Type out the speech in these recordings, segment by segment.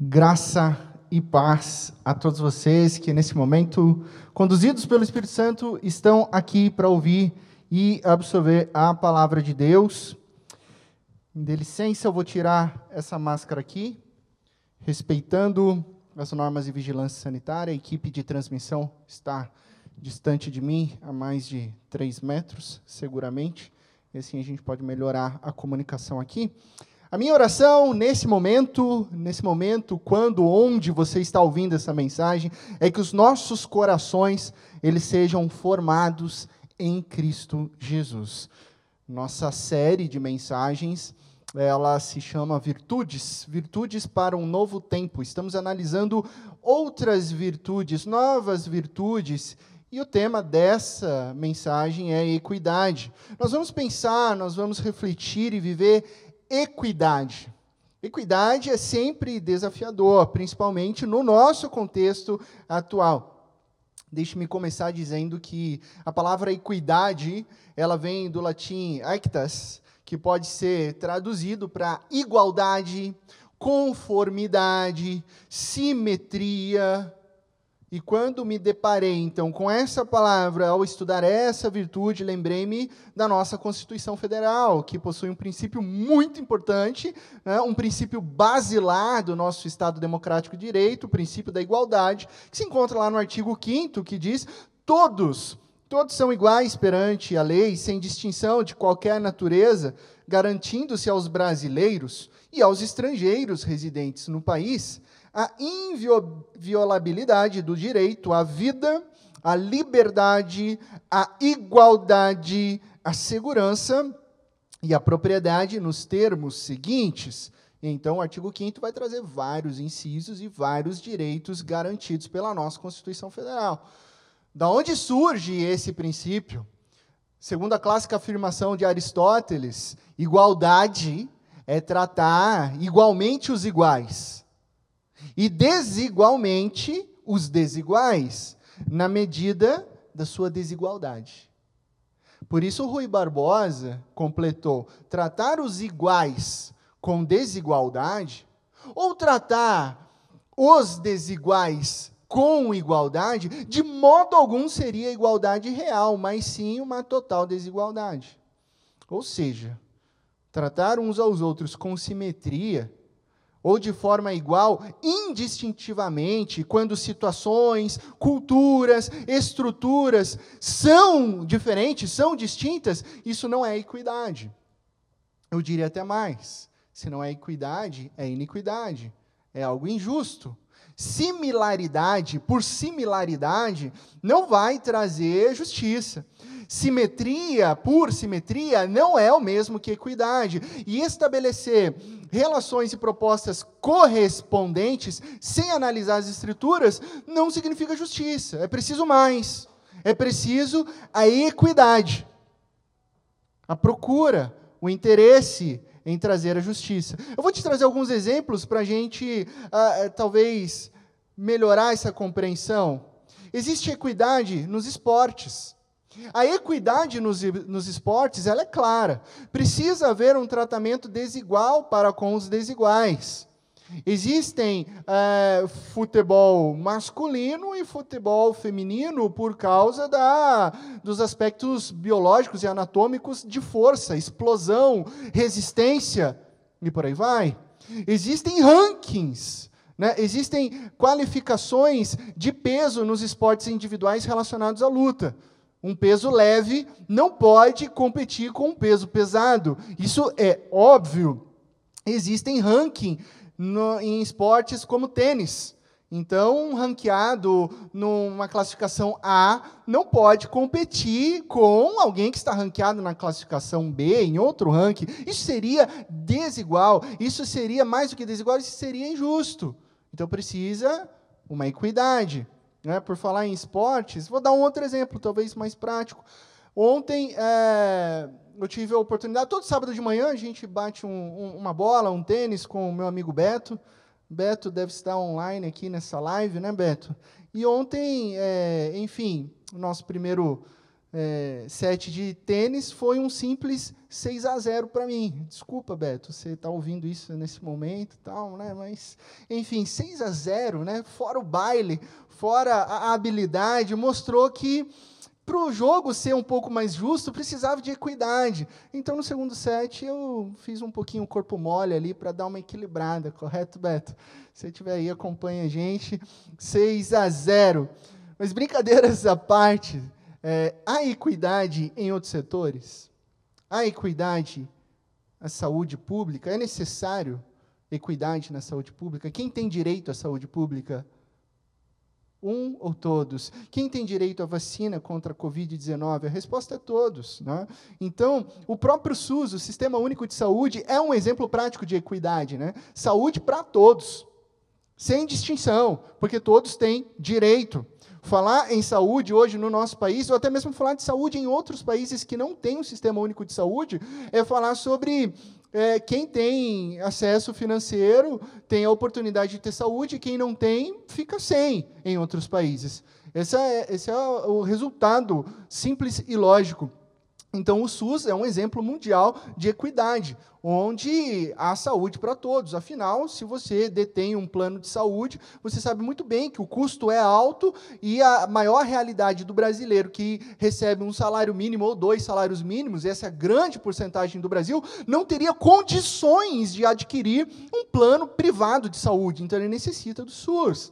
Graça e paz a todos vocês que nesse momento, conduzidos pelo Espírito Santo, estão aqui para ouvir e absorver a palavra de Deus. De licença, eu vou tirar essa máscara aqui, respeitando as normas de vigilância sanitária. A equipe de transmissão está distante de mim a mais de 3 metros, seguramente. E assim a gente pode melhorar a comunicação aqui. A minha oração nesse momento, nesse momento, quando, onde você está ouvindo essa mensagem, é que os nossos corações eles sejam formados em Cristo Jesus. Nossa série de mensagens, ela se chama Virtudes, Virtudes para um novo tempo. Estamos analisando outras virtudes, novas virtudes e o tema dessa mensagem é equidade. Nós vamos pensar, nós vamos refletir e viver equidade. Equidade é sempre desafiador, principalmente no nosso contexto atual. Deixe-me começar dizendo que a palavra equidade, ela vem do latim equitas, que pode ser traduzido para igualdade, conformidade, simetria, e quando me deparei, então, com essa palavra, ao estudar essa virtude, lembrei-me da nossa Constituição Federal, que possui um princípio muito importante, né, um princípio basilar do nosso Estado Democrático de Direito, o princípio da igualdade, que se encontra lá no artigo 5 que diz: todos, todos são iguais perante a lei, sem distinção de qualquer natureza, garantindo-se aos brasileiros e aos estrangeiros residentes no país a inviolabilidade do direito à vida, à liberdade, à igualdade, à segurança e à propriedade nos termos seguintes. Então, o artigo 5 vai trazer vários incisos e vários direitos garantidos pela nossa Constituição Federal. Da onde surge esse princípio? Segundo a clássica afirmação de Aristóteles, igualdade é tratar igualmente os iguais e desigualmente os desiguais, na medida da sua desigualdade. Por isso, Rui Barbosa completou: tratar os iguais com desigualdade, ou tratar os desiguais com igualdade, de modo algum seria igualdade real, mas sim uma total desigualdade. Ou seja, tratar uns aos outros com simetria ou de forma igual, indistintivamente, quando situações, culturas, estruturas são diferentes, são distintas, isso não é equidade. Eu diria até mais: se não é equidade, é iniquidade, é algo injusto. Similaridade por similaridade não vai trazer justiça. Simetria por simetria não é o mesmo que equidade. E estabelecer relações e propostas correspondentes sem analisar as escrituras não significa justiça. É preciso mais. É preciso a equidade, a procura, o interesse em trazer a justiça. Eu vou te trazer alguns exemplos para a gente, uh, talvez, melhorar essa compreensão. Existe equidade nos esportes. A equidade nos, nos esportes ela é clara. Precisa haver um tratamento desigual para com os desiguais. Existem é, futebol masculino e futebol feminino por causa da, dos aspectos biológicos e anatômicos de força, explosão, resistência e por aí vai. Existem rankings, né? existem qualificações de peso nos esportes individuais relacionados à luta. Um peso leve não pode competir com um peso pesado. Isso é óbvio. Existem ranking no, em esportes como tênis. Então, um ranqueado numa classificação A não pode competir com alguém que está ranqueado na classificação B, em outro ranking. Isso seria desigual, isso seria mais do que desigual, isso seria injusto. Então, precisa uma equidade. Né? Por falar em esportes, vou dar um outro exemplo, talvez mais prático. Ontem é, eu tive a oportunidade, todo sábado de manhã a gente bate um, um, uma bola, um tênis com o meu amigo Beto. Beto deve estar online aqui nessa live, né, Beto? E ontem, é, enfim, o nosso primeiro é, set de tênis foi um simples 6 a 0 para mim. Desculpa, Beto, você está ouvindo isso nesse momento, tal, né? Mas, enfim, 6 a 0, né? Fora o baile, fora a habilidade, mostrou que para o jogo ser um pouco mais justo, precisava de equidade. Então, no segundo set, eu fiz um pouquinho o corpo mole ali para dar uma equilibrada, correto, Beto? Se tiver aí, acompanha a gente. 6 a 0. Mas brincadeiras à parte, é, há equidade em outros setores? Há equidade na saúde pública? É necessário equidade na saúde pública? Quem tem direito à saúde pública? Um ou todos? Quem tem direito à vacina contra a Covid-19? A resposta é todos. Né? Então, o próprio SUS, o Sistema Único de Saúde, é um exemplo prático de equidade. Né? Saúde para todos, sem distinção, porque todos têm direito. Falar em saúde hoje no nosso país, ou até mesmo falar de saúde em outros países que não têm um sistema único de saúde, é falar sobre é, quem tem acesso financeiro tem a oportunidade de ter saúde, quem não tem, fica sem em outros países. Esse é, esse é o resultado simples e lógico. Então, o SUS é um exemplo mundial de equidade, onde há saúde para todos. Afinal, se você detém um plano de saúde, você sabe muito bem que o custo é alto e a maior realidade do brasileiro que recebe um salário mínimo ou dois salários mínimos, essa grande porcentagem do Brasil, não teria condições de adquirir um plano privado de saúde. Então, ele necessita do SUS.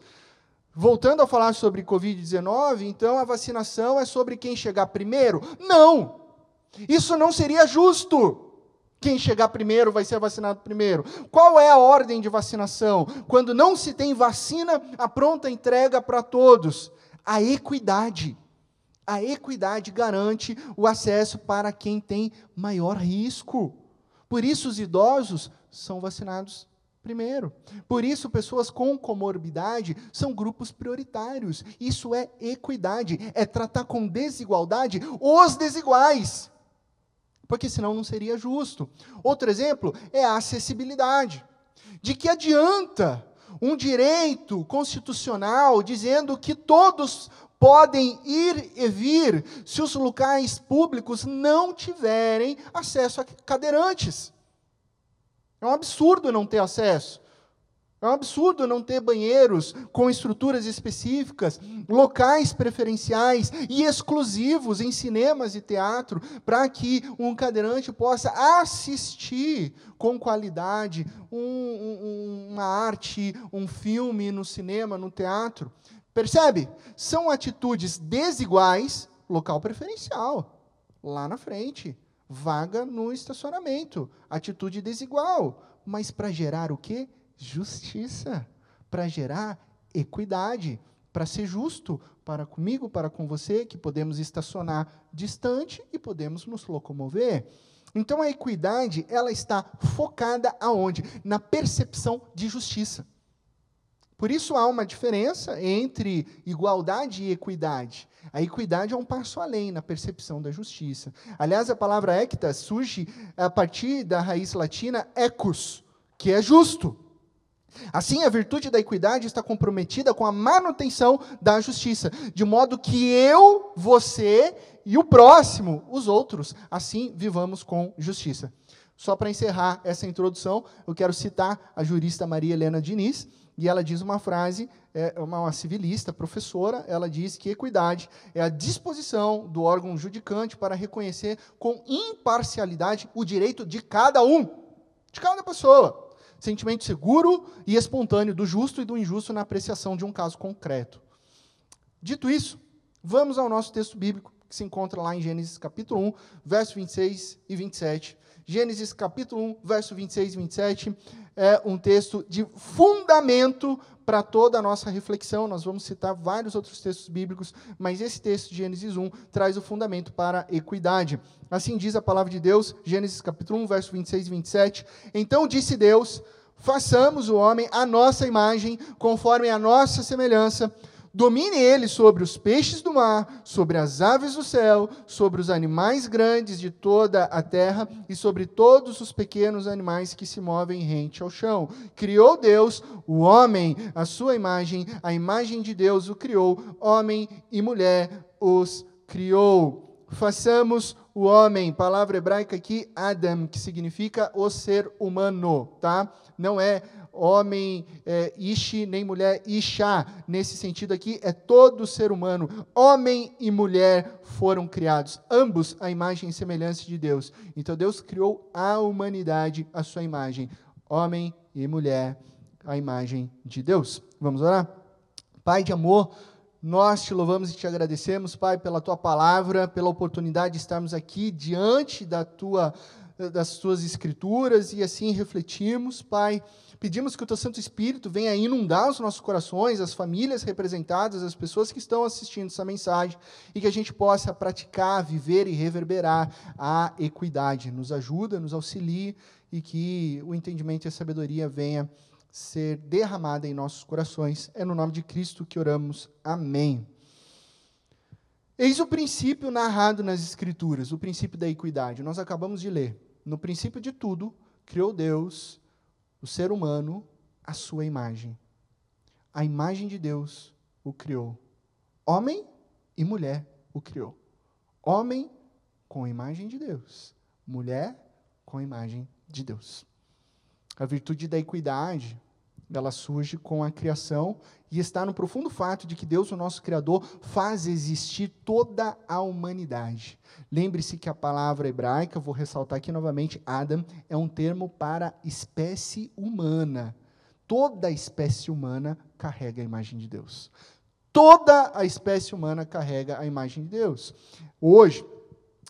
Voltando a falar sobre Covid-19, então a vacinação é sobre quem chegar primeiro? Não! Isso não seria justo. Quem chegar primeiro vai ser vacinado primeiro. Qual é a ordem de vacinação? Quando não se tem vacina, a pronta entrega para todos. A equidade. A equidade garante o acesso para quem tem maior risco. Por isso, os idosos são vacinados primeiro. Por isso, pessoas com comorbidade são grupos prioritários. Isso é equidade, é tratar com desigualdade os desiguais porque senão não seria justo. Outro exemplo é a acessibilidade. De que adianta um direito constitucional dizendo que todos podem ir e vir se os locais públicos não tiverem acesso a cadeirantes? É um absurdo não ter acesso. É um absurdo não ter banheiros com estruturas específicas, locais preferenciais e exclusivos em cinemas e teatro, para que um cadeirante possa assistir com qualidade um, um, uma arte, um filme no cinema, no teatro. Percebe? São atitudes desiguais, local preferencial, lá na frente. Vaga no estacionamento, atitude desigual. Mas para gerar o quê? Justiça, para gerar equidade, para ser justo para comigo, para com você, que podemos estacionar distante e podemos nos locomover. Então a equidade, ela está focada aonde? Na percepção de justiça. Por isso há uma diferença entre igualdade e equidade. A equidade é um passo além na percepção da justiça. Aliás, a palavra equita surge a partir da raiz latina ecus, que é justo. Assim, a virtude da equidade está comprometida com a manutenção da justiça, de modo que eu, você e o próximo, os outros, assim vivamos com justiça. Só para encerrar essa introdução, eu quero citar a jurista Maria Helena Diniz, e ela diz uma frase, é uma civilista, professora, ela diz que equidade é a disposição do órgão judicante para reconhecer com imparcialidade o direito de cada um, de cada pessoa sentimento seguro e espontâneo do justo e do injusto na apreciação de um caso concreto. Dito isso, vamos ao nosso texto bíblico, que se encontra lá em Gênesis capítulo 1, verso 26 e 27. Gênesis capítulo 1, verso 26 e 27 é um texto de fundamento para toda a nossa reflexão. Nós vamos citar vários outros textos bíblicos, mas esse texto de Gênesis 1 traz o fundamento para a equidade. Assim diz a palavra de Deus, Gênesis capítulo 1, verso 26 e 27. Então disse Deus: Façamos o homem à nossa imagem, conforme a nossa semelhança Domine ele sobre os peixes do mar, sobre as aves do céu, sobre os animais grandes de toda a terra e sobre todos os pequenos animais que se movem rente ao chão. Criou Deus o homem, a sua imagem, a imagem de Deus o criou, homem e mulher os criou. façamos o homem, palavra hebraica aqui, Adam, que significa o ser humano, tá? Não é homem é, Ishi, nem mulher Isha. Nesse sentido aqui, é todo ser humano. Homem e mulher foram criados, ambos à imagem e semelhança de Deus. Então Deus criou a humanidade à sua imagem. Homem e mulher, à imagem de Deus. Vamos orar? Pai de amor, nós te louvamos e te agradecemos, Pai, pela tua palavra, pela oportunidade de estarmos aqui diante da tua das tuas escrituras e assim refletirmos, Pai. Pedimos que o teu Santo Espírito venha inundar os nossos corações, as famílias representadas, as pessoas que estão assistindo essa mensagem, e que a gente possa praticar, viver e reverberar a equidade. Nos ajuda, nos auxilie e que o entendimento e a sabedoria venha ser derramada em nossos corações. É no nome de Cristo que oramos. Amém. Eis o princípio narrado nas Escrituras, o princípio da equidade. Nós acabamos de ler. No princípio de tudo, criou Deus o ser humano à sua imagem. A imagem de Deus o criou. Homem e mulher o criou. Homem com a imagem de Deus. Mulher com a imagem de Deus. A virtude da equidade ela surge com a criação e está no profundo fato de que Deus, o nosso Criador, faz existir toda a humanidade. Lembre-se que a palavra hebraica, vou ressaltar aqui novamente, Adam, é um termo para espécie humana. Toda a espécie humana carrega a imagem de Deus. Toda a espécie humana carrega a imagem de Deus. Hoje,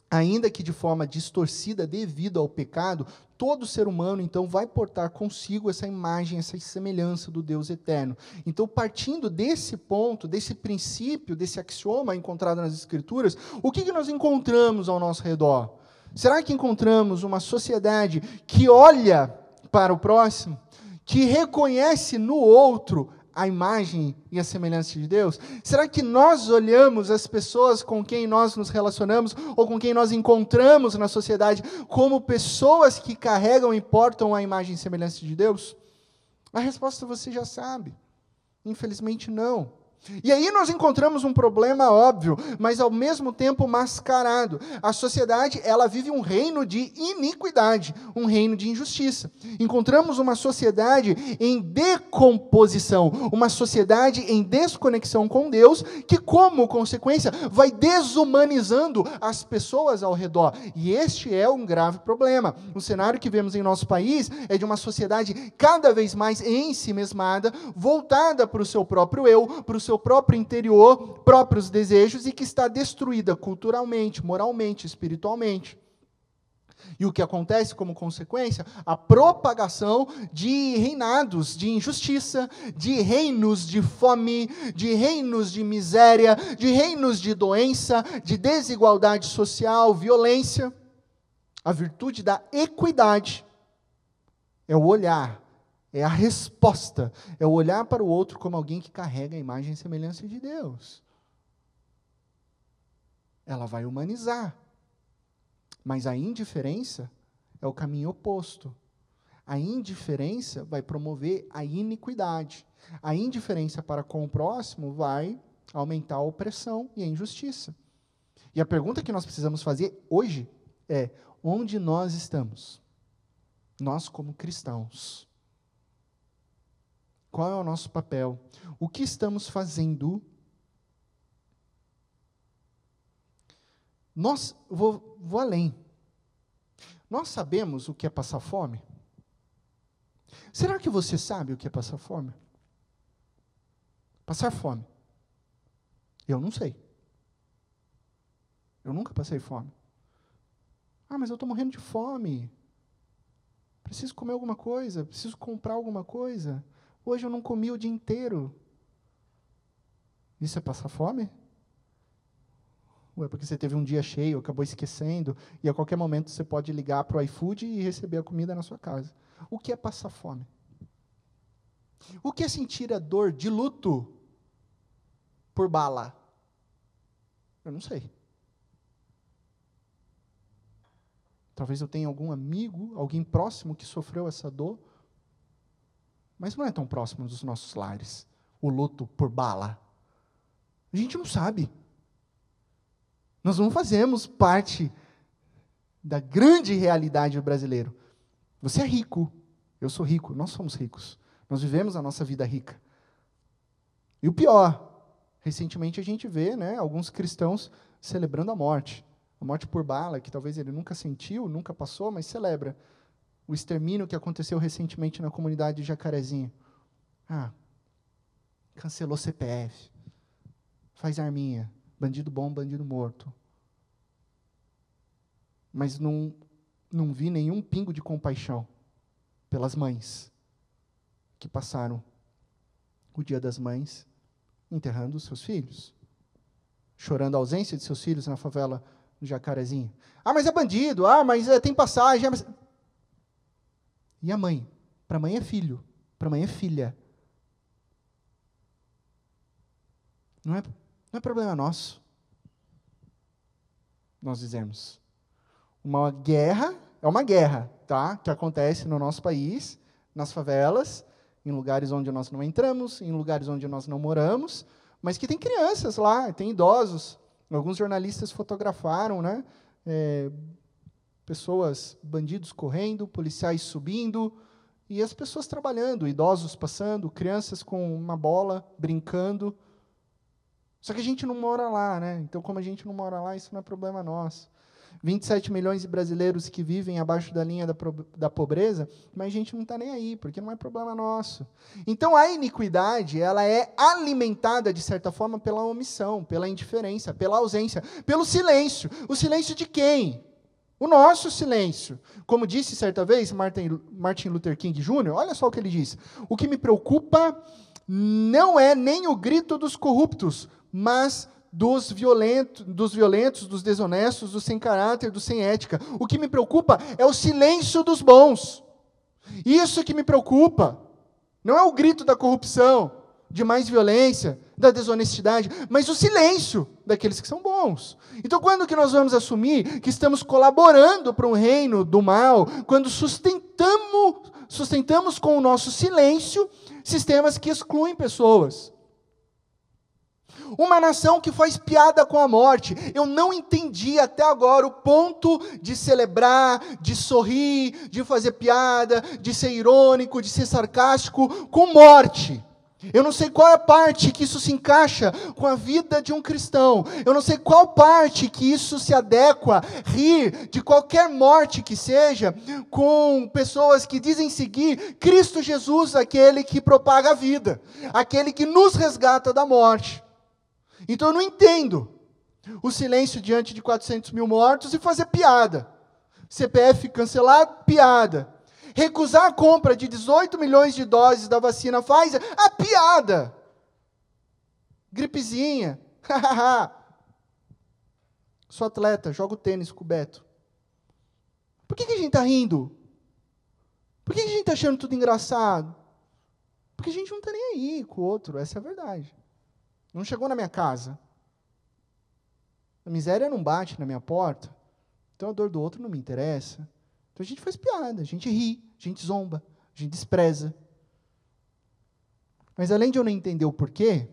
ainda que de forma distorcida devido ao pecado, todo ser humano então vai portar consigo essa imagem, essa semelhança do Deus eterno. Então, partindo desse ponto, desse princípio, desse axioma encontrado nas Escrituras, o que, que nós encontramos ao nosso redor? Será que encontramos uma sociedade que olha para o próximo, que reconhece no outro a imagem e a semelhança de Deus? Será que nós olhamos as pessoas com quem nós nos relacionamos ou com quem nós encontramos na sociedade como pessoas que carregam e portam a imagem e semelhança de Deus? A resposta você já sabe. Infelizmente, não. E aí nós encontramos um problema óbvio, mas ao mesmo tempo mascarado. A sociedade, ela vive um reino de iniquidade, um reino de injustiça. Encontramos uma sociedade em decomposição, uma sociedade em desconexão com Deus, que como consequência vai desumanizando as pessoas ao redor. E este é um grave problema. O cenário que vemos em nosso país é de uma sociedade cada vez mais ensimesmada, voltada para o seu próprio eu, para o seu seu próprio interior, próprios desejos e que está destruída culturalmente, moralmente, espiritualmente. E o que acontece como consequência? A propagação de reinados de injustiça, de reinos de fome, de reinos de miséria, de reinos de doença, de desigualdade social, violência. A virtude da equidade é o olhar é a resposta. É o olhar para o outro como alguém que carrega a imagem e semelhança de Deus. Ela vai humanizar. Mas a indiferença é o caminho oposto. A indiferença vai promover a iniquidade. A indiferença para com o próximo vai aumentar a opressão e a injustiça. E a pergunta que nós precisamos fazer hoje é: onde nós estamos? Nós, como cristãos qual é o nosso papel? O que estamos fazendo? Nós, vou, vou além. Nós sabemos o que é passar fome? Será que você sabe o que é passar fome? Passar fome. Eu não sei. Eu nunca passei fome. Ah, mas eu estou morrendo de fome. Preciso comer alguma coisa, preciso comprar alguma coisa. Hoje eu não comi o dia inteiro. Isso é passar fome? Ou é porque você teve um dia cheio, acabou esquecendo, e a qualquer momento você pode ligar para o iFood e receber a comida na sua casa. O que é passar fome? O que é sentir a dor de luto por bala? Eu não sei. Talvez eu tenha algum amigo, alguém próximo que sofreu essa dor mas não é tão próximo dos nossos lares. O luto por bala. A gente não sabe. Nós não fazemos parte da grande realidade do brasileiro. Você é rico, eu sou rico, nós somos ricos. Nós vivemos a nossa vida rica. E o pior, recentemente a gente vê né, alguns cristãos celebrando a morte. A morte por bala, que talvez ele nunca sentiu, nunca passou, mas celebra. O extermínio que aconteceu recentemente na comunidade de Jacarezinho. Ah, cancelou CPF. Faz arminha. Bandido bom, bandido morto. Mas não, não vi nenhum pingo de compaixão pelas mães que passaram o Dia das Mães enterrando os seus filhos, chorando a ausência de seus filhos na favela do Jacarezinho. Ah, mas é bandido, ah, mas é, tem passagem. Ah, mas... E a mãe? Para a mãe é filho, para a mãe é filha. Não é, não é problema nosso. Nós dizemos. Uma guerra é uma guerra, tá? Que acontece no nosso país, nas favelas, em lugares onde nós não entramos, em lugares onde nós não moramos, mas que tem crianças lá, tem idosos. Alguns jornalistas fotografaram, né? É, pessoas, bandidos correndo, policiais subindo, e as pessoas trabalhando, idosos passando, crianças com uma bola brincando. Só que a gente não mora lá, né? Então, como a gente não mora lá, isso não é problema nosso. 27 milhões de brasileiros que vivem abaixo da linha da, da pobreza, mas a gente não está nem aí, porque não é problema nosso. Então a iniquidade, ela é alimentada, de certa forma, pela omissão, pela indiferença, pela ausência, pelo silêncio. O silêncio de quem? O nosso silêncio. Como disse certa vez Martin, Luther King Jr., olha só o que ele disse. O que me preocupa não é nem o grito dos corruptos, mas dos, violento, dos violentos, dos desonestos, dos sem caráter, dos sem ética. O que me preocupa é o silêncio dos bons. Isso que me preocupa. Não é o grito da corrupção, de mais violência, da desonestidade, mas o silêncio daqueles que são bons. Então, quando que nós vamos assumir que estamos colaborando para um reino do mal, quando sustentamos, sustentamos com o nosso silêncio sistemas que excluem pessoas? Uma nação que faz piada com a morte. Eu não entendi até agora o ponto de celebrar, de sorrir, de fazer piada, de ser irônico, de ser sarcástico com morte. Eu não sei qual é a parte que isso se encaixa com a vida de um cristão. Eu não sei qual parte que isso se adequa, rir de qualquer morte que seja, com pessoas que dizem seguir Cristo Jesus, aquele que propaga a vida, aquele que nos resgata da morte. Então eu não entendo o silêncio diante de 400 mil mortos e fazer piada. CPF cancelar, piada. Recusar a compra de 18 milhões de doses da vacina Pfizer, a piada. Gripezinha. Sou atleta, jogo tênis com o Beto. Por que, que a gente está rindo? Por que, que a gente está achando tudo engraçado? Porque a gente não está nem aí com o outro, essa é a verdade. Não chegou na minha casa. A miséria não bate na minha porta. Então a dor do outro não me interessa. Então a gente faz piada, a gente ri, a gente zomba, a gente despreza. Mas além de eu não entender o porquê,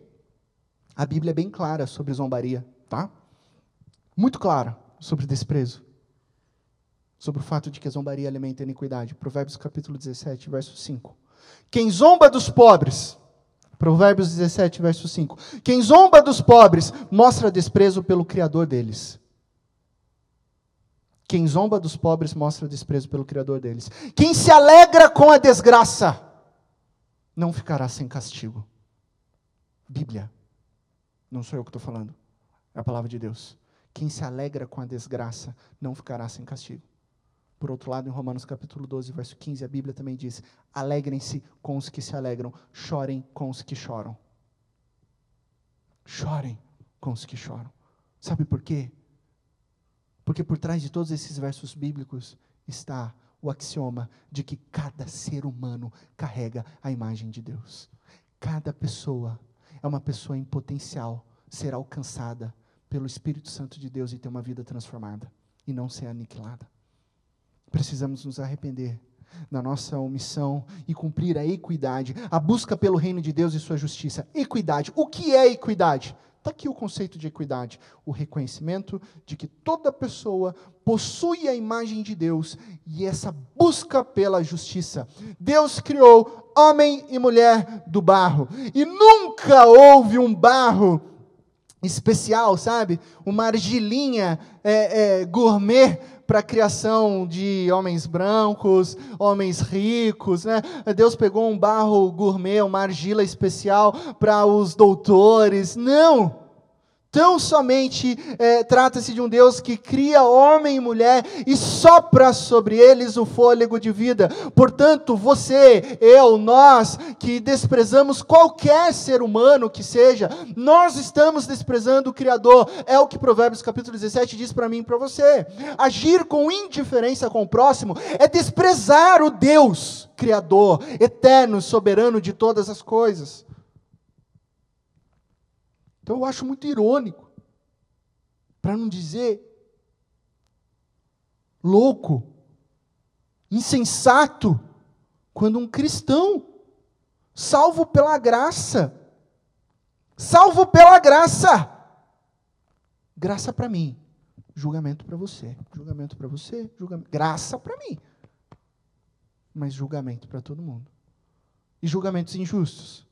a Bíblia é bem clara sobre zombaria, tá? Muito clara sobre desprezo. Sobre o fato de que a zombaria alimenta a iniquidade. Provérbios capítulo 17, verso 5. Quem zomba dos pobres Provérbios 17, verso 5. Quem zomba dos pobres mostra desprezo pelo Criador deles. Quem zomba dos pobres mostra desprezo pelo Criador deles. Quem se alegra com a desgraça não ficará sem castigo. Bíblia. Não sou eu que estou falando. É a palavra de Deus. Quem se alegra com a desgraça não ficará sem castigo. Por outro lado, em Romanos capítulo 12, verso 15, a Bíblia também diz: Alegrem-se com os que se alegram, chorem com os que choram. Chorem com os que choram. Sabe por quê? Porque por trás de todos esses versos bíblicos está o axioma de que cada ser humano carrega a imagem de Deus. Cada pessoa é uma pessoa em potencial ser alcançada pelo Espírito Santo de Deus e ter uma vida transformada e não ser aniquilada. Precisamos nos arrepender da nossa omissão e cumprir a equidade, a busca pelo reino de Deus e sua justiça. Equidade. O que é equidade? Está aqui o conceito de equidade: o reconhecimento de que toda pessoa possui a imagem de Deus e essa busca pela justiça. Deus criou homem e mulher do barro, e nunca houve um barro especial, sabe? Uma argilinha é, é, gourmet para a criação de homens brancos, homens ricos, né? Deus pegou um barro gourmet, uma argila especial para os doutores. Não! Tão somente é, trata-se de um Deus que cria homem e mulher e sopra sobre eles o fôlego de vida. Portanto, você, eu, nós que desprezamos qualquer ser humano que seja, nós estamos desprezando o Criador. É o que Provérbios capítulo 17 diz para mim e para você. Agir com indiferença com o próximo é desprezar o Deus Criador, eterno, soberano de todas as coisas. Então eu acho muito irônico, para não dizer louco, insensato, quando um cristão, salvo pela graça, salvo pela graça, graça para mim, julgamento para você, julgamento para você, julgamento, graça para mim, mas julgamento para todo mundo. E julgamentos injustos.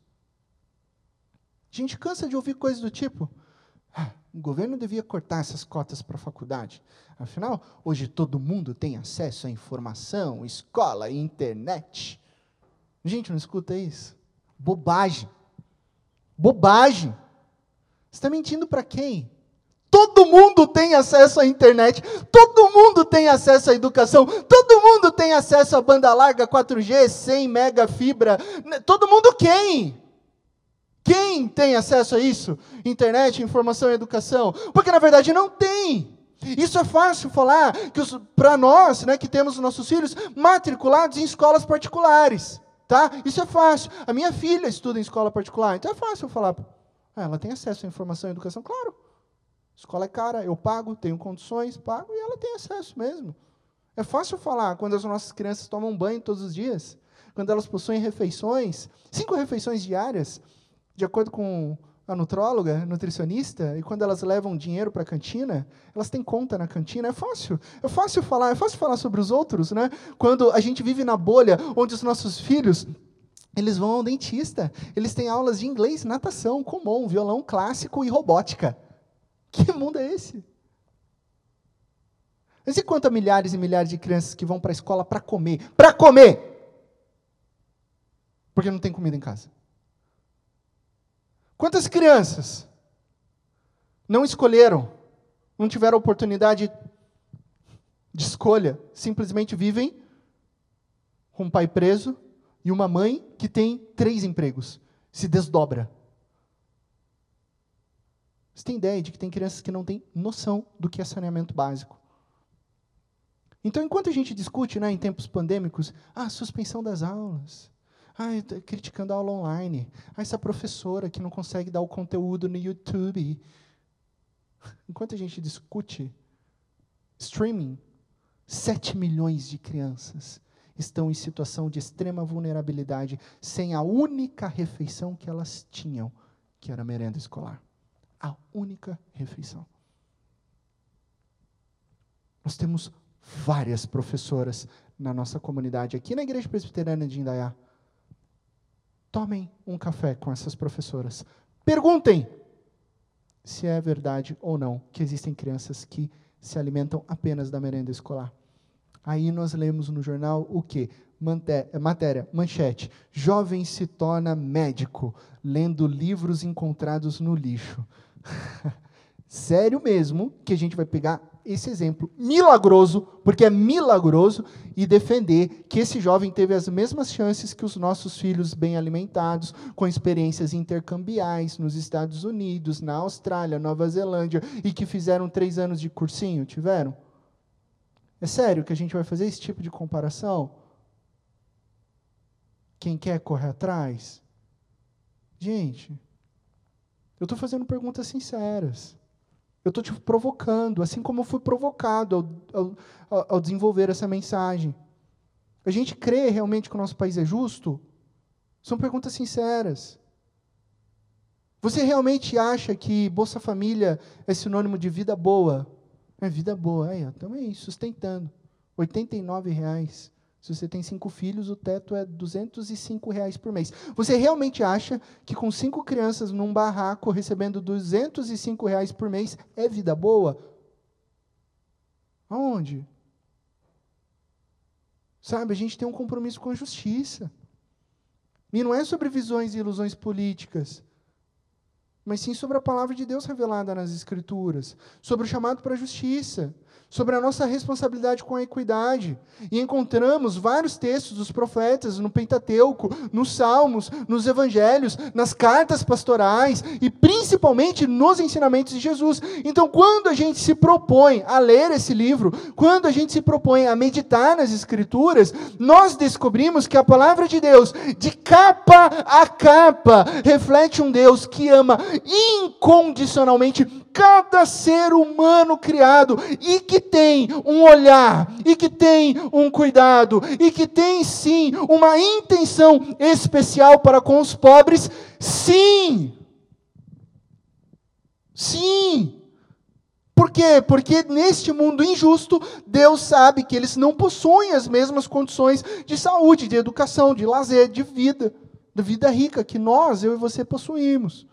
A gente cansa de ouvir coisas do tipo: ah, o governo devia cortar essas cotas para a faculdade. Afinal, hoje todo mundo tem acesso à informação, escola e internet. A gente não escuta isso? Bobagem. Bobagem. Você está mentindo para quem? Todo mundo tem acesso à internet, todo mundo tem acesso à educação, todo mundo tem acesso à banda larga 4G, 100 mega fibra. Todo mundo quem? Quem tem acesso a isso? Internet, informação e educação? Porque na verdade não tem. Isso é fácil falar para nós, né, que temos nossos filhos matriculados em escolas particulares, tá? Isso é fácil. A minha filha estuda em escola particular, então é fácil falar. Ah, ela tem acesso à informação e educação, claro. Escola é cara, eu pago, tenho condições, pago e ela tem acesso mesmo. É fácil falar quando as nossas crianças tomam banho todos os dias, quando elas possuem refeições, cinco refeições diárias, de acordo com a nutróloga, nutricionista, e quando elas levam dinheiro para a cantina, elas têm conta na cantina. É fácil. É fácil falar, é fácil falar sobre os outros, né? Quando a gente vive na bolha onde os nossos filhos eles vão ao dentista, eles têm aulas de inglês, natação, comum, violão clássico e robótica. Que mundo é esse? Mas e quanto a milhares e milhares de crianças que vão para a escola para comer? Para comer! Porque não tem comida em casa. Quantas crianças não escolheram, não tiveram oportunidade de escolha, simplesmente vivem com um pai preso e uma mãe que tem três empregos, se desdobra. Você tem ideia de que tem crianças que não têm noção do que é saneamento básico? Então, enquanto a gente discute né, em tempos pandêmicos, a ah, suspensão das aulas, Ai, criticando a aula online. Ah, essa professora que não consegue dar o conteúdo no YouTube. Enquanto a gente discute streaming, 7 milhões de crianças estão em situação de extrema vulnerabilidade, sem a única refeição que elas tinham, que era a merenda escolar. A única refeição. Nós temos várias professoras na nossa comunidade, aqui na Igreja Presbiteriana de Indaiá, Tomem um café com essas professoras. Perguntem se é verdade ou não que existem crianças que se alimentam apenas da merenda escolar. Aí nós lemos no jornal o quê? Matéria, manchete. Jovem se torna médico lendo livros encontrados no lixo. Sério mesmo que a gente vai pegar esse exemplo milagroso, porque é milagroso, e defender que esse jovem teve as mesmas chances que os nossos filhos bem alimentados, com experiências intercambiais nos Estados Unidos, na Austrália, Nova Zelândia, e que fizeram três anos de cursinho, tiveram? É sério que a gente vai fazer esse tipo de comparação? Quem quer correr atrás? Gente, eu estou fazendo perguntas sinceras. Eu estou te provocando, assim como eu fui provocado ao, ao, ao desenvolver essa mensagem. A gente crê realmente que o nosso país é justo? São perguntas sinceras. Você realmente acha que Bolsa Família é sinônimo de vida boa? É vida boa, aí, também sustentando. R$ reais. Se você tem cinco filhos, o teto é 205 reais por mês. Você realmente acha que com cinco crianças num barraco, recebendo 205 reais por mês, é vida boa? Aonde? Sabe, a gente tem um compromisso com a justiça. E não é sobre visões e ilusões políticas, mas sim sobre a palavra de Deus revelada nas Escrituras, sobre o chamado para a justiça, sobre a nossa responsabilidade com a equidade. E encontramos vários textos dos profetas no Pentateuco, nos Salmos, nos Evangelhos, nas cartas pastorais e principalmente nos ensinamentos de Jesus. Então, quando a gente se propõe a ler esse livro, quando a gente se propõe a meditar nas Escrituras, nós descobrimos que a palavra de Deus, de capa a capa, reflete um Deus que ama incondicionalmente cada ser humano criado e que tem um olhar, e que tem um cuidado, e que tem sim uma intenção especial para com os pobres, sim. Sim. Por quê? Porque neste mundo injusto, Deus sabe que eles não possuem as mesmas condições de saúde, de educação, de lazer, de vida, de vida rica que nós, eu e você, possuímos.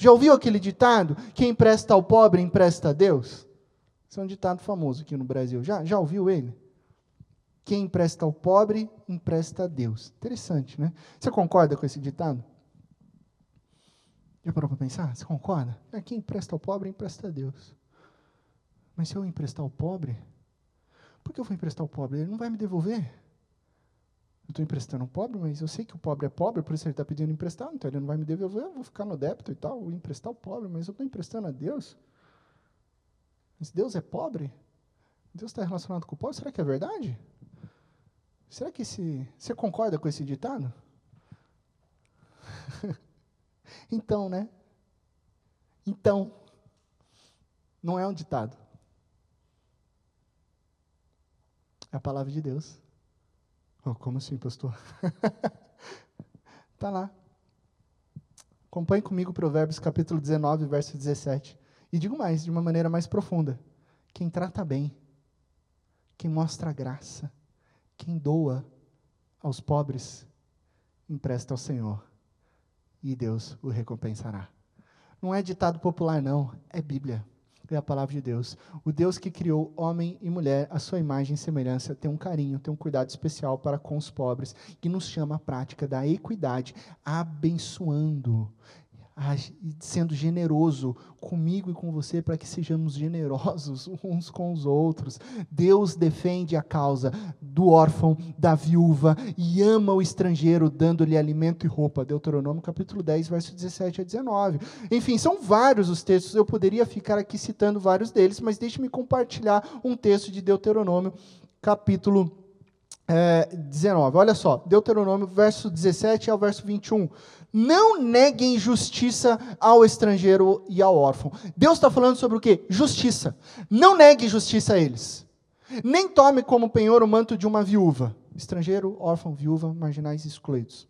Já ouviu aquele ditado? Quem empresta ao pobre, empresta a Deus? Isso é um ditado famoso aqui no Brasil. Já, já ouviu ele? Quem empresta ao pobre, empresta a Deus. Interessante, né? Você concorda com esse ditado? Já parou para pensar? Você concorda? É, quem empresta ao pobre, empresta a Deus. Mas se eu emprestar ao pobre, por que eu vou emprestar ao pobre? Ele não vai me devolver. Eu estou emprestando ao pobre, mas eu sei que o pobre é pobre, por isso ele está pedindo emprestado, então ele não vai me devolver, eu vou ficar no débito e tal, vou emprestar ao pobre, mas eu estou emprestando a Deus. Mas Deus é pobre? Deus está relacionado com o pobre? Será que é verdade? Será que esse, você concorda com esse ditado? então, né? Então, não é um ditado. É a palavra de Deus. Oh, como assim, pastor? Está lá. Acompanhe comigo Provérbios capítulo 19, verso 17. E digo mais, de uma maneira mais profunda: quem trata bem, quem mostra graça, quem doa aos pobres, empresta ao Senhor, e Deus o recompensará. Não é ditado popular, não, é Bíblia é a palavra de Deus. O Deus que criou homem e mulher, a sua imagem e semelhança, tem um carinho, tem um cuidado especial para com os pobres, que nos chama à prática da equidade, abençoando, sendo generoso comigo e com você para que sejamos generosos uns com os outros. Deus defende a causa do órfão, da viúva e ama o estrangeiro, dando-lhe alimento e roupa. Deuteronômio capítulo 10, verso 17 a 19. Enfim, são vários os textos, eu poderia ficar aqui citando vários deles, mas deixe-me compartilhar um texto de Deuteronômio capítulo é, 19. Olha só, Deuteronômio, verso 17 ao verso 21. Não neguem justiça ao estrangeiro e ao órfão. Deus está falando sobre o que? Justiça. Não negue justiça a eles. Nem tome como penhor o manto de uma viúva. Estrangeiro, órfão, viúva, marginais excluídos.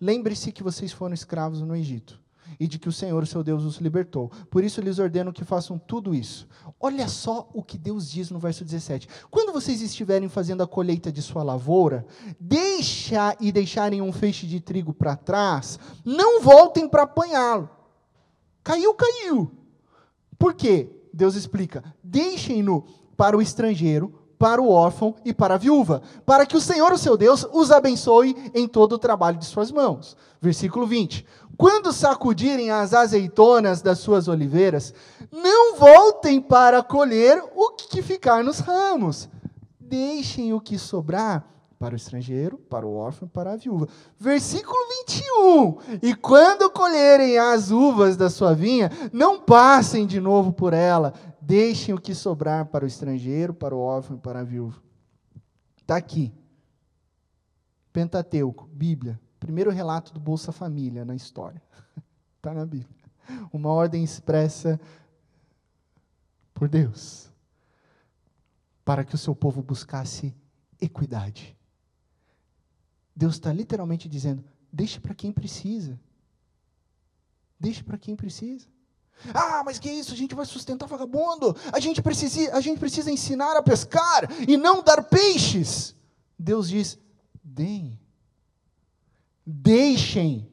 Lembre-se que vocês foram escravos no Egito e de que o Senhor, seu Deus, os libertou. Por isso lhes ordeno que façam tudo isso. Olha só o que Deus diz no verso 17. Quando vocês estiverem fazendo a colheita de sua lavoura, deixa e deixarem um feixe de trigo para trás, não voltem para apanhá-lo. Caiu, caiu. Por quê? Deus explica: deixem-no para o estrangeiro, para o órfão e para a viúva, para que o Senhor, o seu Deus, os abençoe em todo o trabalho de suas mãos. Versículo 20. Quando sacudirem as azeitonas das suas oliveiras, não voltem para colher o que ficar nos ramos. Deixem o que sobrar para o estrangeiro, para o órfão e para a viúva. Versículo 21. E quando colherem as uvas da sua vinha, não passem de novo por ela. Deixem o que sobrar para o estrangeiro, para o órfão e para a viúva. Está aqui. Pentateuco, Bíblia. Primeiro relato do Bolsa Família na história. Está na Bíblia. Uma ordem expressa por Deus para que o seu povo buscasse equidade. Deus está literalmente dizendo: deixe para quem precisa. Deixe para quem precisa. Ah, mas que isso? A gente vai sustentar vagabundo. A gente precisa, a gente precisa ensinar a pescar e não dar peixes. Deus diz: deem. Deixem.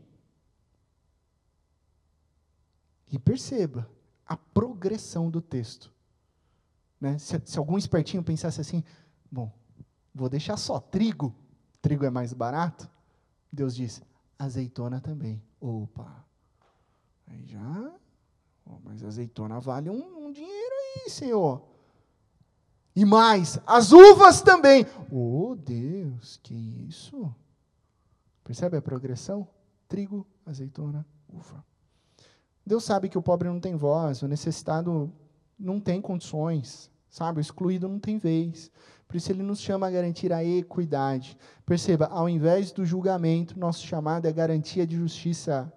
E perceba a progressão do texto. Né? Se, se algum espertinho pensasse assim, bom, vou deixar só trigo, trigo é mais barato. Deus diz, azeitona também. Opa, aí já, mas azeitona vale um, um dinheiro aí, Senhor. E mais, as uvas também. Oh, Deus, que isso? Percebe a progressão? Trigo, azeitona, uva. Deus sabe que o pobre não tem voz, o necessitado não tem condições, sabe? O excluído não tem vez. Por isso ele nos chama a garantir a equidade. Perceba, ao invés do julgamento, nosso chamado é garantia de justiça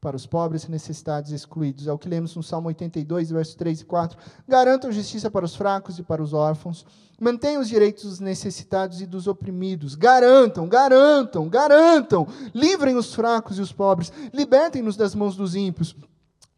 para os pobres, necessitados e excluídos. É o que lemos no Salmo 82, versos 3 e 4. Garantam justiça para os fracos e para os órfãos. Mantenham os direitos dos necessitados e dos oprimidos. Garantam, garantam, garantam. Livrem os fracos e os pobres. Libertem-nos das mãos dos ímpios.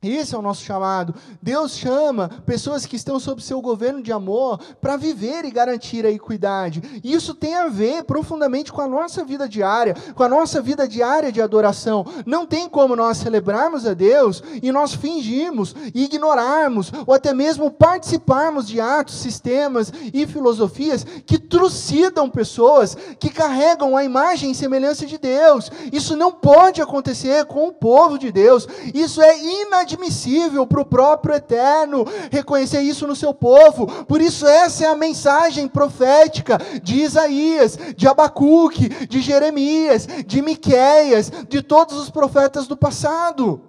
Esse é o nosso chamado. Deus chama pessoas que estão sob seu governo de amor para viver e garantir a equidade. E isso tem a ver profundamente com a nossa vida diária, com a nossa vida diária de adoração. Não tem como nós celebrarmos a Deus e nós fingirmos, ignorarmos ou até mesmo participarmos de atos, sistemas e filosofias que trucidam pessoas, que carregam a imagem e semelhança de Deus. Isso não pode acontecer com o povo de Deus. Isso é inadmissível inadmissível para o próprio Eterno reconhecer isso no seu povo. Por isso, essa é a mensagem profética de Isaías, de Abacuque, de Jeremias, de Miquéias, de todos os profetas do passado.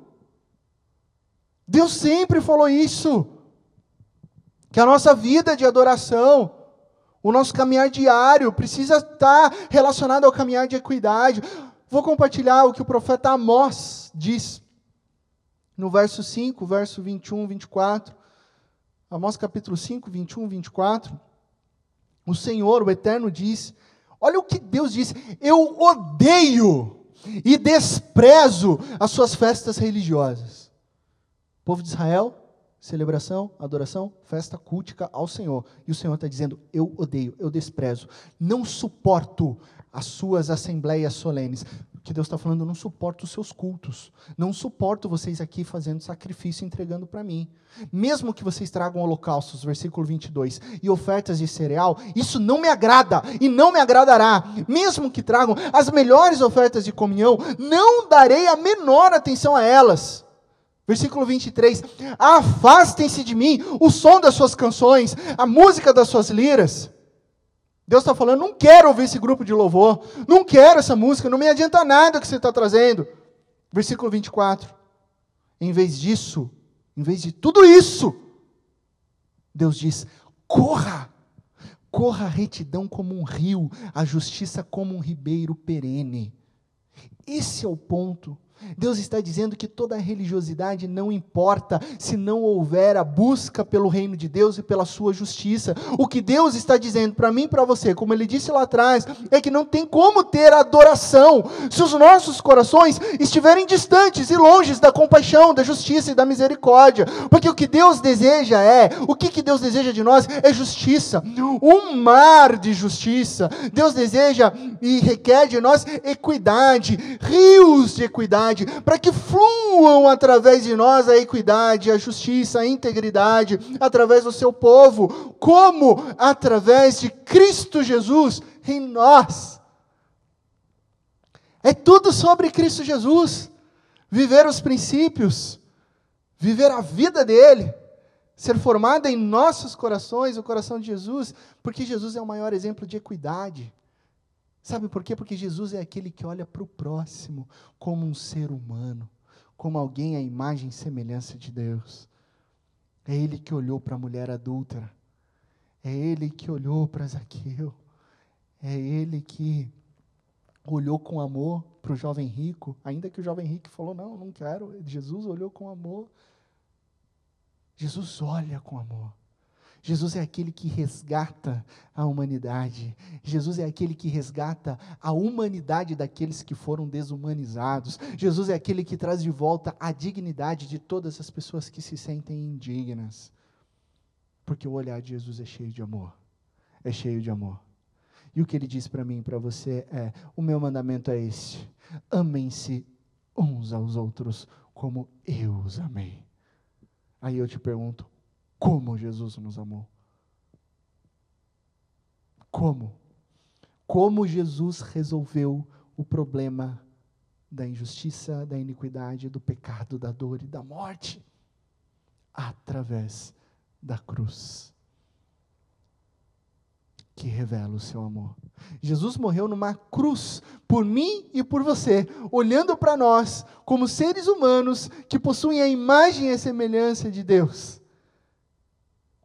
Deus sempre falou isso. Que a nossa vida de adoração, o nosso caminhar diário precisa estar relacionado ao caminhar de equidade. Vou compartilhar o que o profeta Amós diz no verso 5, verso 21, 24, Amós capítulo 5, 21, 24, o Senhor, o Eterno, diz: Olha o que Deus diz, eu odeio e desprezo as suas festas religiosas. Povo de Israel, celebração, adoração, festa cultica ao Senhor. E o Senhor está dizendo: Eu odeio, eu desprezo, não suporto as suas assembleias solenes que Deus está falando, eu não suporto os seus cultos, não suporto vocês aqui fazendo sacrifício entregando para mim. Mesmo que vocês tragam holocaustos, versículo 22, e ofertas de cereal, isso não me agrada e não me agradará. Mesmo que tragam as melhores ofertas de comunhão, não darei a menor atenção a elas. Versículo 23: Afastem-se de mim o som das suas canções, a música das suas liras. Deus está falando, não quero ouvir esse grupo de louvor, não quero essa música, não me adianta nada que você está trazendo. Versículo 24. Em vez disso, em vez de tudo isso, Deus diz: corra, corra a retidão como um rio, a justiça como um ribeiro perene. Esse é o ponto Deus está dizendo que toda religiosidade não importa se não houver a busca pelo reino de Deus e pela sua justiça. O que Deus está dizendo para mim e para você, como ele disse lá atrás, é que não tem como ter adoração se os nossos corações estiverem distantes e longes da compaixão, da justiça e da misericórdia. Porque o que Deus deseja é, o que, que Deus deseja de nós é justiça, um mar de justiça. Deus deseja e requer de nós equidade, rios de equidade para que fluam através de nós a equidade, a justiça, a integridade, através do seu povo, como através de Cristo Jesus em nós. É tudo sobre Cristo Jesus. Viver os princípios, viver a vida dele, ser formada em nossos corações, o coração de Jesus, porque Jesus é o maior exemplo de equidade. Sabe por quê? Porque Jesus é aquele que olha para o próximo como um ser humano, como alguém à imagem e semelhança de Deus. É Ele que olhou para a mulher adúltera. É Ele que olhou para Zaqueu. É Ele que olhou com amor para o jovem rico, ainda que o jovem rico falou: Não, não quero. Jesus olhou com amor. Jesus olha com amor. Jesus é aquele que resgata a humanidade. Jesus é aquele que resgata a humanidade daqueles que foram desumanizados. Jesus é aquele que traz de volta a dignidade de todas as pessoas que se sentem indignas. Porque o olhar de Jesus é cheio de amor. É cheio de amor. E o que ele diz para mim e para você é: o meu mandamento é este: amem-se uns aos outros como eu os amei. Aí eu te pergunto: como Jesus nos amou. Como? Como Jesus resolveu o problema da injustiça, da iniquidade, do pecado, da dor e da morte? Através da cruz, que revela o seu amor. Jesus morreu numa cruz por mim e por você, olhando para nós como seres humanos que possuem a imagem e a semelhança de Deus.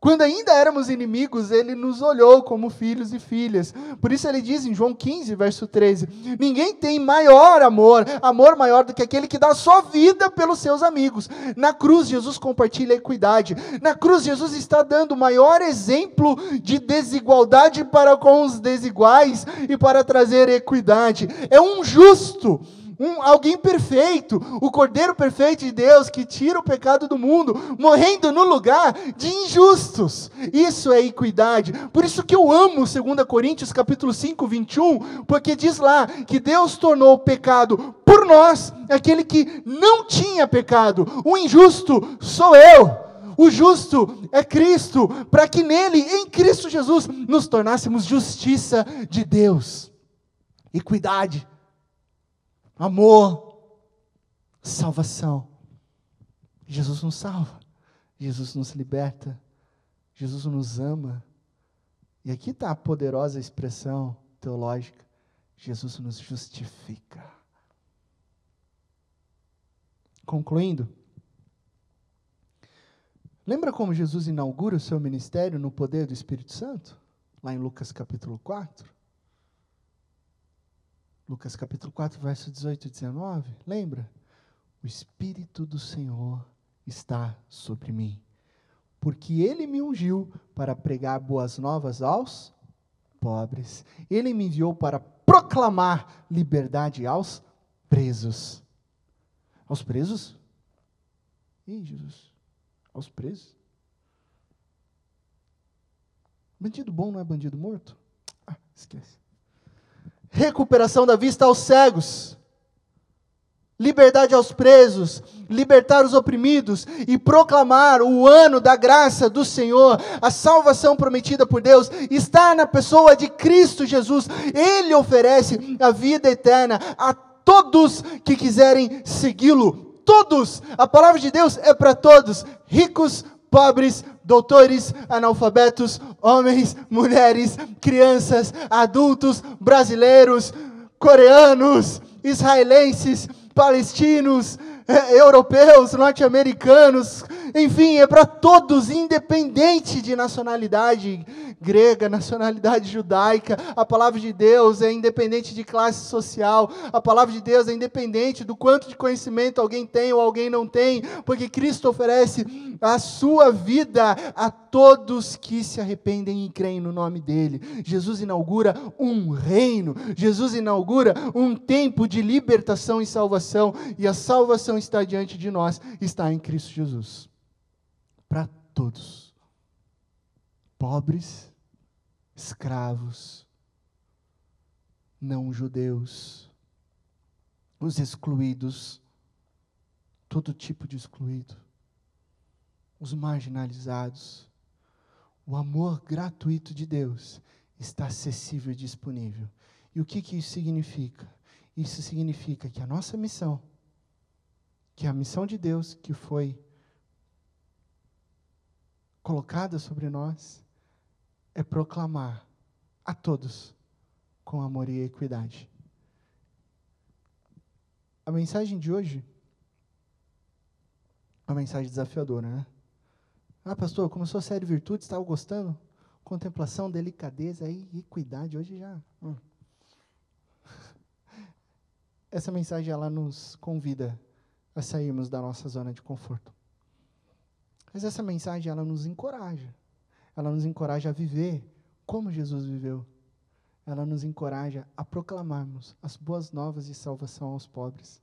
Quando ainda éramos inimigos, ele nos olhou como filhos e filhas. Por isso ele diz em João 15, verso 13: Ninguém tem maior amor, amor maior do que aquele que dá sua vida pelos seus amigos. Na cruz, Jesus compartilha equidade. Na cruz, Jesus está dando o maior exemplo de desigualdade para com os desiguais e para trazer equidade. É um justo um, alguém perfeito, o Cordeiro perfeito de Deus que tira o pecado do mundo, morrendo no lugar de injustos. Isso é equidade. Por isso que eu amo 2 Coríntios capítulo 5, 21, porque diz lá que Deus tornou o pecado por nós, aquele que não tinha pecado. O injusto sou eu. O justo é Cristo, para que nele, em Cristo Jesus, nos tornássemos justiça de Deus. Equidade amor, salvação. Jesus nos salva, Jesus nos liberta, Jesus nos ama. E aqui está a poderosa expressão teológica: Jesus nos justifica. Concluindo, lembra como Jesus inaugura o seu ministério no poder do Espírito Santo? Lá em Lucas capítulo 4. Lucas capítulo 4, verso 18 e 19. Lembra? O Espírito do Senhor está sobre mim, porque ele me ungiu para pregar boas novas aos pobres. Ele me enviou para proclamar liberdade aos presos. Aos presos? Ih, Jesus. Aos presos? Bandido bom não é bandido morto? Ah, esquece recuperação da vista aos cegos, liberdade aos presos, libertar os oprimidos e proclamar o ano da graça do Senhor, a salvação prometida por Deus, está na pessoa de Cristo Jesus. Ele oferece a vida eterna a todos que quiserem segui-lo. Todos, a palavra de Deus é para todos, ricos, pobres, doutores, analfabetos, homens, mulheres, crianças, adultos, brasileiros, coreanos, israelenses, palestinos, eh, europeus, norte-americanos, enfim, é para todos, independente de nacionalidade grega, nacionalidade judaica. A palavra de Deus é independente de classe social. A palavra de Deus é independente do quanto de conhecimento alguém tem ou alguém não tem, porque Cristo oferece a sua vida a todos que se arrependem e creem no nome dele. Jesus inaugura um reino, Jesus inaugura um tempo de libertação e salvação, e a salvação está diante de nós, está em Cristo Jesus. Para todos. Pobres, escravos, não judeus, os excluídos, todo tipo de excluído, os marginalizados. O amor gratuito de Deus está acessível e disponível. E o que, que isso significa? Isso significa que a nossa missão, que é a missão de Deus que foi colocada sobre nós, é proclamar a todos com amor e equidade. A mensagem de hoje é uma mensagem desafiadora, né? Ah, pastor, começou a série Virtudes, estava gostando? Contemplação, delicadeza e equidade, hoje já. Hum. Essa mensagem ela nos convida a sairmos da nossa zona de conforto. Mas essa mensagem ela nos encoraja ela nos encoraja a viver como Jesus viveu. Ela nos encoraja a proclamarmos as boas novas de salvação aos pobres.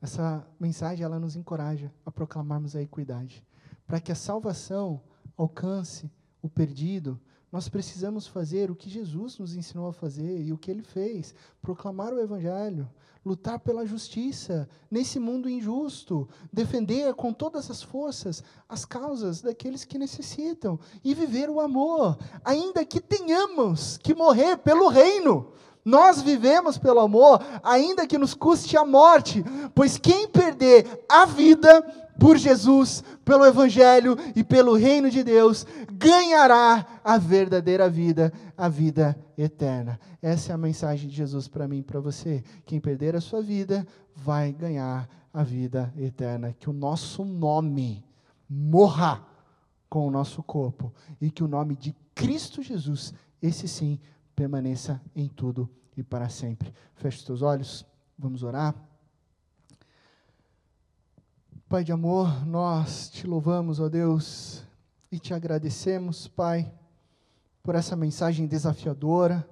Essa mensagem ela nos encoraja a proclamarmos a equidade, para que a salvação alcance o perdido, nós precisamos fazer o que Jesus nos ensinou a fazer e o que ele fez: proclamar o Evangelho, lutar pela justiça nesse mundo injusto, defender com todas as forças as causas daqueles que necessitam e viver o amor, ainda que tenhamos que morrer pelo reino. Nós vivemos pelo amor, ainda que nos custe a morte, pois quem perder a vida por Jesus, pelo Evangelho e pelo reino de Deus, ganhará a verdadeira vida, a vida eterna. Essa é a mensagem de Jesus para mim e para você. Quem perder a sua vida vai ganhar a vida eterna. Que o nosso nome morra com o nosso corpo e que o nome de Cristo Jesus, esse sim, permaneça em tudo e para sempre. Feche os teus olhos, vamos orar. Pai de amor, nós te louvamos, ó Deus, e te agradecemos, Pai, por essa mensagem desafiadora,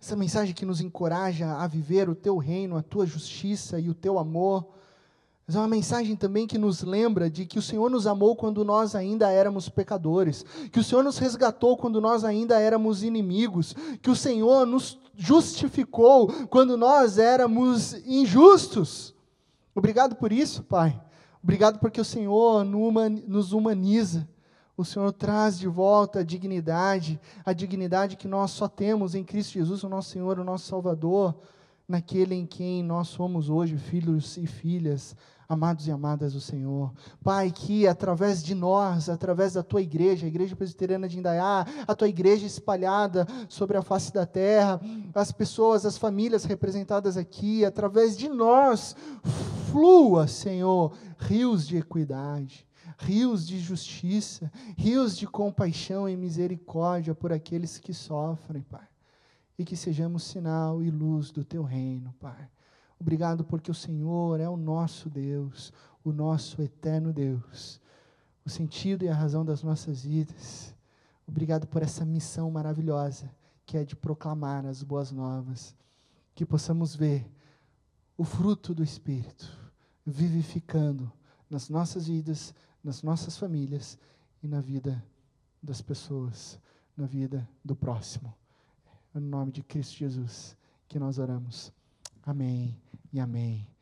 essa mensagem que nos encoraja a viver o teu reino, a tua justiça e o teu amor. Mas é uma mensagem também que nos lembra de que o Senhor nos amou quando nós ainda éramos pecadores, que o Senhor nos resgatou quando nós ainda éramos inimigos, que o Senhor nos justificou quando nós éramos injustos. Obrigado por isso, Pai. Obrigado porque o Senhor nos humaniza. O Senhor traz de volta a dignidade, a dignidade que nós só temos em Cristo Jesus, o nosso Senhor, o nosso Salvador, naquele em quem nós somos hoje filhos e filhas, amados e amadas do Senhor. Pai, que através de nós, através da tua igreja, a Igreja Presbiteriana de Indaiá, a tua igreja espalhada sobre a face da terra, as pessoas, as famílias representadas aqui, através de nós, flua, Senhor, rios de equidade, rios de justiça, rios de compaixão e misericórdia por aqueles que sofrem, Pai. E que sejamos sinal e luz do teu reino, Pai. Obrigado porque o Senhor é o nosso Deus, o nosso eterno Deus, o sentido e a razão das nossas vidas. Obrigado por essa missão maravilhosa que é de proclamar as boas novas, que possamos ver o fruto do Espírito vivificando nas nossas vidas, nas nossas famílias e na vida das pessoas, na vida do próximo. No nome de Cristo Jesus que nós oramos. Amém e amém.